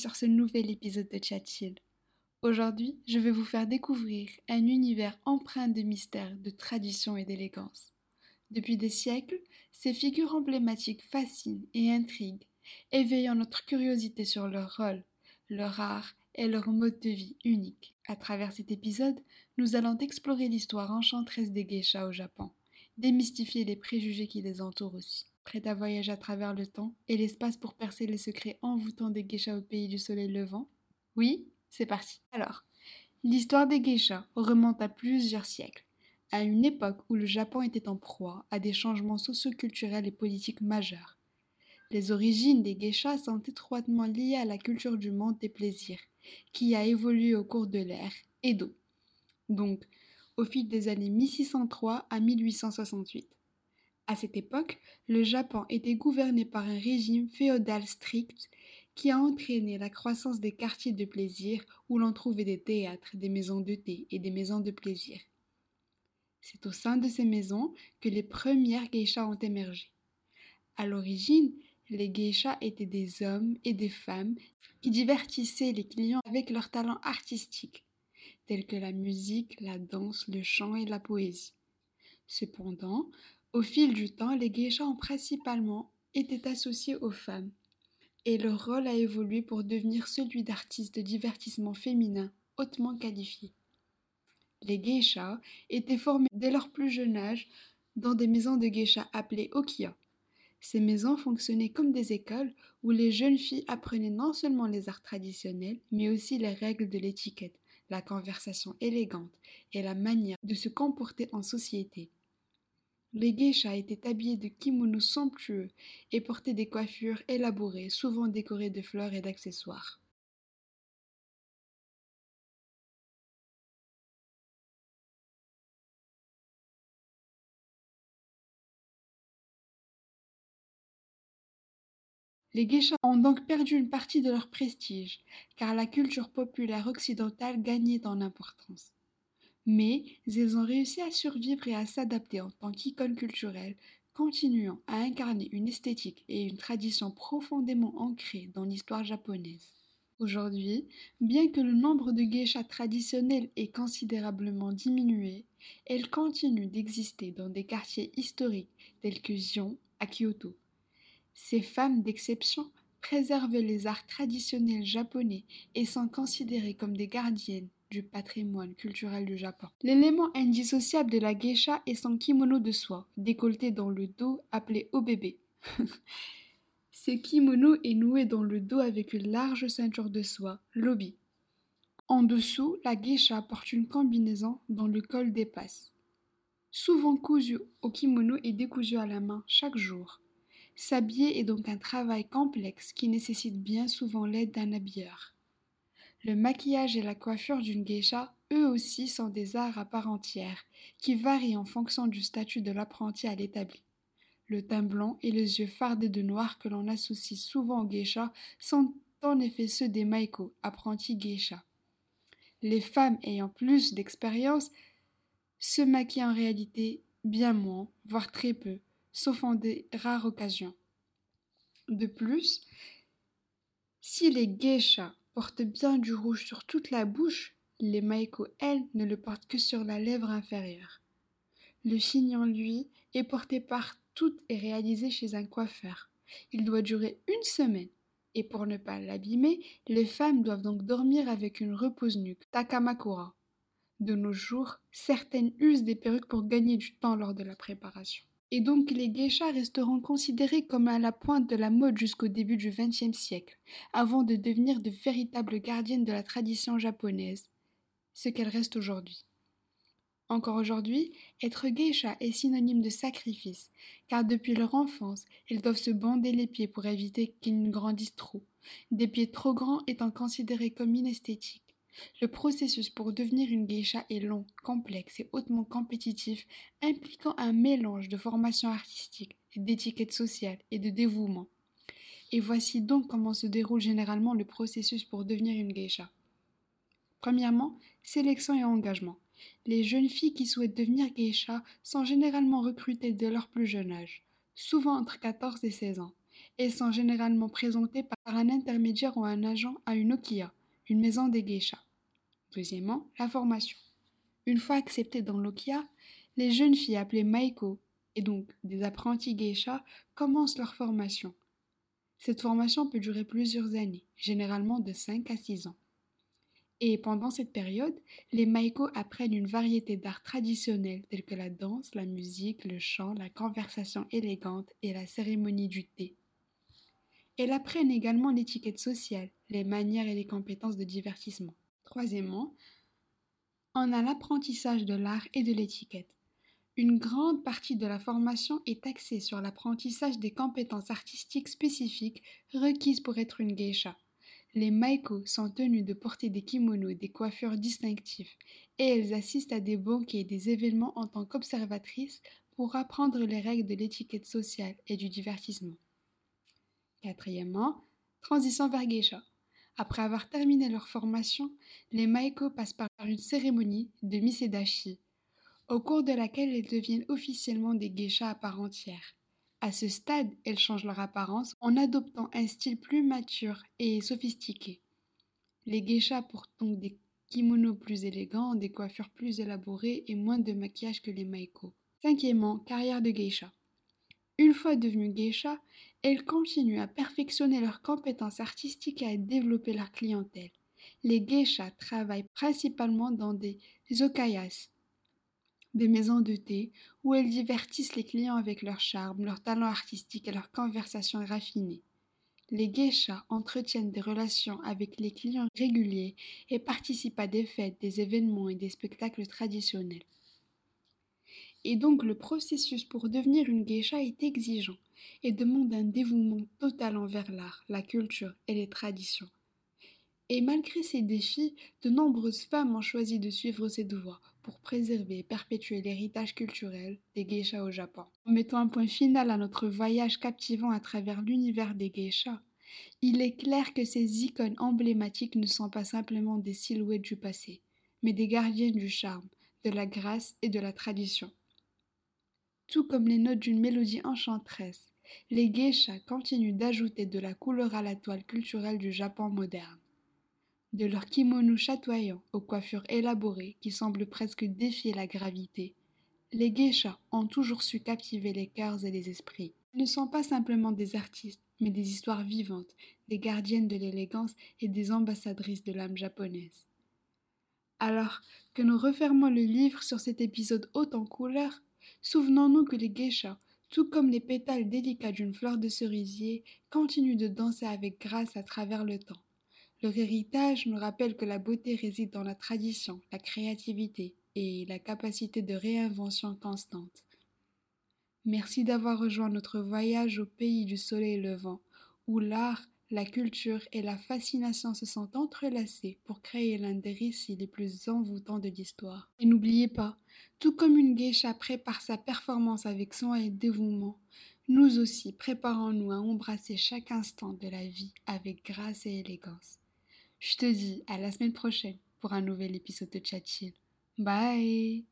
sur ce nouvel épisode de Chat Aujourd'hui, je vais vous faire découvrir un univers empreint de mystère, de tradition et d'élégance. Depuis des siècles, ces figures emblématiques fascinent et intriguent, éveillant notre curiosité sur leur rôle, leur art et leur mode de vie unique. À travers cet épisode, nous allons explorer l'histoire enchanteresse des geishas au Japon, démystifier les préjugés qui les entourent aussi prêt à voyager à travers le temps et l'espace pour percer les secrets envoûtants des geishas au pays du soleil levant? Oui, c'est parti. Alors, l'histoire des geishas remonte à plusieurs siècles, à une époque où le Japon était en proie à des changements socioculturels et politiques majeurs. Les origines des geishas sont étroitement liées à la culture du monde des plaisirs, qui a évolué au cours de l'ère Edo, donc au fil des années 1603 à 1868. À cette époque, le Japon était gouverné par un régime féodal strict qui a entraîné la croissance des quartiers de plaisir où l'on trouvait des théâtres, des maisons de thé et des maisons de plaisir. C'est au sein de ces maisons que les premières geishas ont émergé. À l'origine, les geishas étaient des hommes et des femmes qui divertissaient les clients avec leurs talents artistiques, tels que la musique, la danse, le chant et la poésie. Cependant, au fil du temps, les geishas ont principalement été associés aux femmes, et leur rôle a évolué pour devenir celui d'artistes de divertissement féminin hautement qualifiés. Les geishas étaient formés dès leur plus jeune âge dans des maisons de geishas appelées okiya. Ces maisons fonctionnaient comme des écoles où les jeunes filles apprenaient non seulement les arts traditionnels, mais aussi les règles de l'étiquette, la conversation élégante et la manière de se comporter en société. Les geishas étaient habillés de kimonos somptueux et portaient des coiffures élaborées, souvent décorées de fleurs et d'accessoires. Les geishas ont donc perdu une partie de leur prestige, car la culture populaire occidentale gagnait en importance mais ils ont réussi à survivre et à s'adapter en tant qu'icônes culturelles, continuant à incarner une esthétique et une tradition profondément ancrées dans l'histoire japonaise. Aujourd'hui, bien que le nombre de geishas traditionnels ait considérablement diminué, elles continuent d'exister dans des quartiers historiques tels que Gion à Kyoto. Ces femmes d'exception préservent les arts traditionnels japonais et sont considérées comme des gardiennes du patrimoine culturel du Japon. L'élément indissociable de la geisha est son kimono de soie, décolleté dans le dos, appelé obebe. Ce kimono est noué dans le dos avec une large ceinture de soie, l'obi. En dessous, la geisha porte une combinaison dont le col dépasse. Souvent cousu au kimono et décousu à la main chaque jour. S'habiller est donc un travail complexe qui nécessite bien souvent l'aide d'un habilleur. Le maquillage et la coiffure d'une geisha, eux aussi, sont des arts à part entière, qui varient en fonction du statut de l'apprenti à l'établi. Le teint blanc et les yeux fardés de noir que l'on associe souvent aux geishas sont en effet ceux des maiko, apprentis geisha. Les femmes ayant plus d'expérience se maquillent en réalité bien moins, voire très peu, sauf en des rares occasions. De plus, si les geishas portent bien du rouge sur toute la bouche, les maiko, elles, ne le portent que sur la lèvre inférieure. Le chignon, lui, est porté par toutes et réalisé chez un coiffeur. Il doit durer une semaine. Et pour ne pas l'abîmer, les femmes doivent donc dormir avec une repose-nuque, takamakura. De nos jours, certaines usent des perruques pour gagner du temps lors de la préparation et donc les geishas resteront considérés comme à la pointe de la mode jusqu'au début du XXe siècle, avant de devenir de véritables gardiennes de la tradition japonaise, ce qu'elles restent aujourd'hui. Encore aujourd'hui, être geisha est synonyme de sacrifice, car depuis leur enfance, elles doivent se bander les pieds pour éviter qu'ils ne grandissent trop, des pieds trop grands étant considérés comme inesthétiques. Le processus pour devenir une geisha est long, complexe et hautement compétitif, impliquant un mélange de formation artistique, d'étiquette sociale et de dévouement. Et voici donc comment se déroule généralement le processus pour devenir une geisha. Premièrement, sélection et engagement. Les jeunes filles qui souhaitent devenir geisha sont généralement recrutées dès leur plus jeune âge, souvent entre 14 et 16 ans. et sont généralement présentés par un intermédiaire ou un agent à une okia, une maison des geishas. Deuxièmement, la formation. Une fois acceptées dans l'okia, les jeunes filles appelées maiko, et donc des apprentis geishas, commencent leur formation. Cette formation peut durer plusieurs années, généralement de 5 à 6 ans. Et pendant cette période, les maiko apprennent une variété d'arts traditionnels tels que la danse, la musique, le chant, la conversation élégante et la cérémonie du thé. Elles apprennent également l'étiquette sociale, les manières et les compétences de divertissement. Troisièmement, on a l'apprentissage de l'art et de l'étiquette. Une grande partie de la formation est axée sur l'apprentissage des compétences artistiques spécifiques requises pour être une geisha. Les maiko sont tenues de porter des kimonos des coiffures distinctifs, et elles assistent à des banquets et des événements en tant qu'observatrices pour apprendre les règles de l'étiquette sociale et du divertissement. Quatrièmement, transition vers geisha. Après avoir terminé leur formation, les maiko passent par une cérémonie de misedashi, au cours de laquelle elles deviennent officiellement des geishas à part entière. À ce stade, elles changent leur apparence en adoptant un style plus mature et sophistiqué. Les geishas portent donc des kimonos plus élégants, des coiffures plus élaborées et moins de maquillage que les maiko. Cinquièmement, carrière de geisha. Une fois devenues geisha, elles continuent à perfectionner leurs compétences artistiques et à développer leur clientèle. Les geishas travaillent principalement dans des okayas, des maisons de thé, où elles divertissent les clients avec leur charme, leur talent artistique et leur conversation raffinée. Les geishas entretiennent des relations avec les clients réguliers et participent à des fêtes, des événements et des spectacles traditionnels. Et donc le processus pour devenir une geisha est exigeant et demande un dévouement total envers l'art, la culture et les traditions. Et malgré ces défis, de nombreuses femmes ont choisi de suivre cette voie pour préserver et perpétuer l'héritage culturel des geishas au Japon. En mettant un point final à notre voyage captivant à travers l'univers des geishas, il est clair que ces icônes emblématiques ne sont pas simplement des silhouettes du passé, mais des gardiennes du charme, de la grâce et de la tradition. Tout comme les notes d'une mélodie enchanteresse, les geishas continuent d'ajouter de la couleur à la toile culturelle du Japon moderne. De leurs kimonos chatoyants aux coiffures élaborées qui semblent presque défier la gravité, les geishas ont toujours su captiver les cœurs et les esprits. Ils ne sont pas simplement des artistes, mais des histoires vivantes, des gardiennes de l'élégance et des ambassadrices de l'âme japonaise. Alors que nous refermons le livre sur cet épisode haut en couleurs, souvenons-nous que les geishas, tout comme les pétales délicats d'une fleur de cerisier, continuent de danser avec grâce à travers le temps. Leur héritage nous rappelle que la beauté réside dans la tradition, la créativité et la capacité de réinvention constante. Merci d'avoir rejoint notre voyage au pays du soleil levant, où l'art, la culture et la fascination se sont entrelacés pour créer l'un des récits les plus envoûtants de l'histoire. Et n'oubliez pas, tout comme une geisha prépare sa performance avec soin et dévouement, nous aussi préparons-nous à embrasser chaque instant de la vie avec grâce et élégance. Je te dis à la semaine prochaine pour un nouvel épisode de Chat Bye